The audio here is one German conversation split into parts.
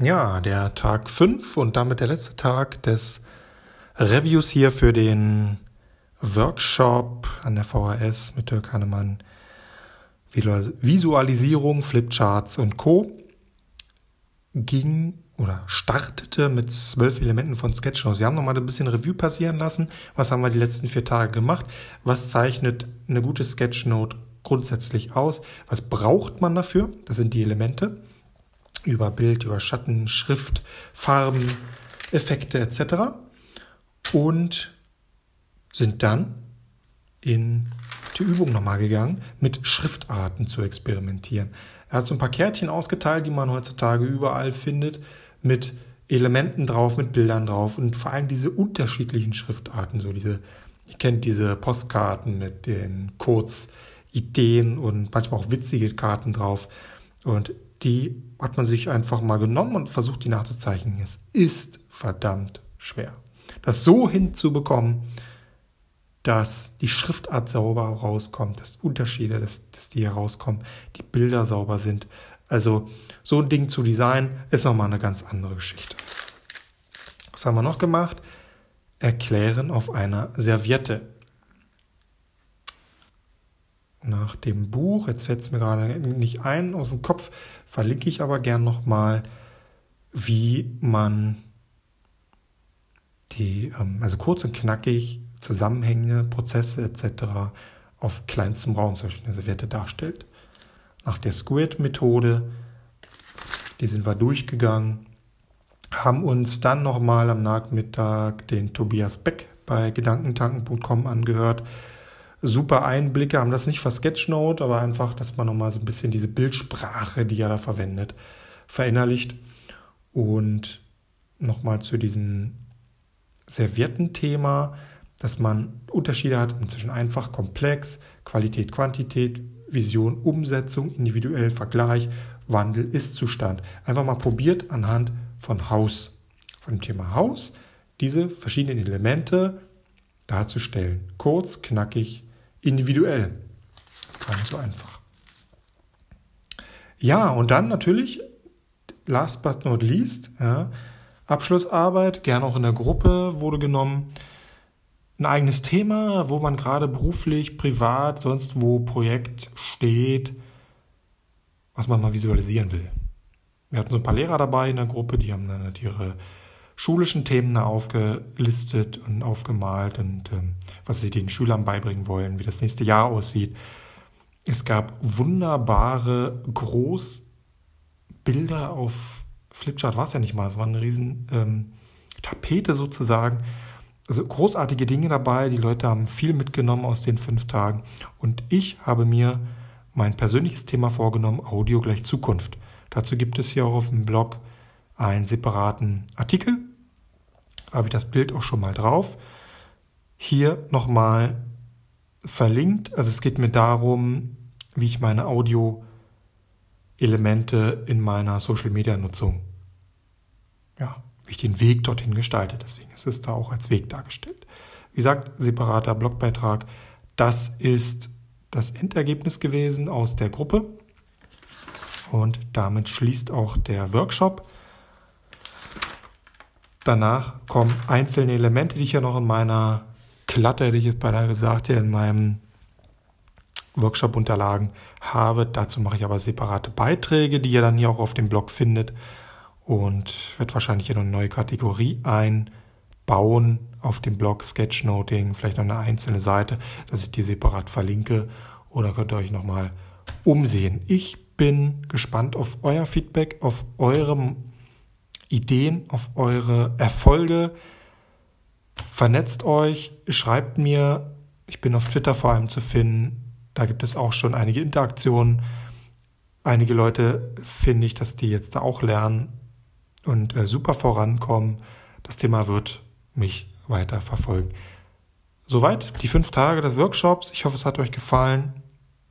Ja, der Tag 5 und damit der letzte Tag des Reviews hier für den Workshop an der VHS mit Dirk Hannemann. Visualisierung, Flipcharts und Co. ging oder startete mit zwölf Elementen von Sketchnotes. Wir haben nochmal ein bisschen Review passieren lassen. Was haben wir die letzten vier Tage gemacht? Was zeichnet eine gute Sketchnote grundsätzlich aus? Was braucht man dafür? Das sind die Elemente über Bild, über Schatten, Schrift, Farben, Effekte etc. Und sind dann in die Übung nochmal gegangen, mit Schriftarten zu experimentieren. Er hat so ein paar Kärtchen ausgeteilt, die man heutzutage überall findet, mit Elementen drauf, mit Bildern drauf und vor allem diese unterschiedlichen Schriftarten, so diese, ihr kennt diese Postkarten mit den Kurzideen und manchmal auch witzige Karten drauf. Und die hat man sich einfach mal genommen und versucht, die nachzuzeichnen. Es ist verdammt schwer. Das so hinzubekommen, dass die Schriftart sauber rauskommt, dass Unterschiede, dass, dass die herauskommen, die Bilder sauber sind. Also so ein Ding zu designen, ist nochmal eine ganz andere Geschichte. Was haben wir noch gemacht? Erklären auf einer Serviette nach dem Buch. Jetzt fällt es mir gerade nicht ein aus dem Kopf, verlinke ich aber gern nochmal, wie man die, ähm, also kurz und knackig Zusammenhänge, Prozesse etc. auf kleinstem Raum, zum Beispiel eine Serviette darstellt. Nach der Squid-Methode, die sind wir durchgegangen, haben uns dann nochmal am Nachmittag den Tobias Beck bei gedankentanken.com angehört, super Einblicke, haben das nicht für Sketchnote, aber einfach, dass man nochmal so ein bisschen diese Bildsprache, die er da verwendet, verinnerlicht. Und nochmal zu diesem Serviettenthema, dass man Unterschiede hat zwischen einfach, komplex, Qualität, Quantität, Vision, Umsetzung, individuell, Vergleich, Wandel, Ist-Zustand. Einfach mal probiert anhand von Haus, von dem Thema Haus, diese verschiedenen Elemente darzustellen. Kurz, knackig, individuell. Das ist gar nicht so einfach. Ja, und dann natürlich, last but not least, ja, Abschlussarbeit, gern auch in der Gruppe wurde genommen. Ein eigenes Thema, wo man gerade beruflich, privat, sonst wo Projekt steht, was man mal visualisieren will. Wir hatten so ein paar Lehrer dabei in der Gruppe, die haben dann ihre schulischen Themen aufgelistet und aufgemalt und ähm, was sie den Schülern beibringen wollen, wie das nächste Jahr aussieht. Es gab wunderbare Großbilder auf Flipchart, war es ja nicht mal, es war eine riesen ähm, Tapete sozusagen. Also großartige Dinge dabei, die Leute haben viel mitgenommen aus den fünf Tagen und ich habe mir mein persönliches Thema vorgenommen, Audio gleich Zukunft. Dazu gibt es hier auch auf dem Blog einen separaten Artikel. Habe ich das Bild auch schon mal drauf. Hier nochmal verlinkt. Also es geht mir darum, wie ich meine Audio-Elemente in meiner Social-Media-Nutzung, ja, wie ich den Weg dorthin gestalte. Deswegen ist es da auch als Weg dargestellt. Wie gesagt, separater Blogbeitrag. Das ist das Endergebnis gewesen aus der Gruppe. Und damit schließt auch der Workshop. Danach kommen einzelne Elemente, die ich ja noch in meiner Klatte, hätte ich jetzt beinahe gesagt, hier in meinem Workshop-Unterlagen habe. Dazu mache ich aber separate Beiträge, die ihr dann hier auch auf dem Blog findet. Und werde wahrscheinlich hier noch eine neue Kategorie einbauen auf dem Blog Sketchnoting, vielleicht noch eine einzelne Seite, dass ich die separat verlinke. Oder könnt ihr euch nochmal umsehen. Ich bin gespannt auf euer Feedback, auf eure Ideen, auf eure Erfolge. Vernetzt euch, schreibt mir. Ich bin auf Twitter vor allem zu finden. Da gibt es auch schon einige Interaktionen. Einige Leute finde ich, dass die jetzt da auch lernen und äh, super vorankommen. Das Thema wird mich weiter verfolgen. Soweit die fünf Tage des Workshops. Ich hoffe, es hat euch gefallen.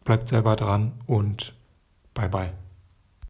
Bleibt selber dran und bye bye.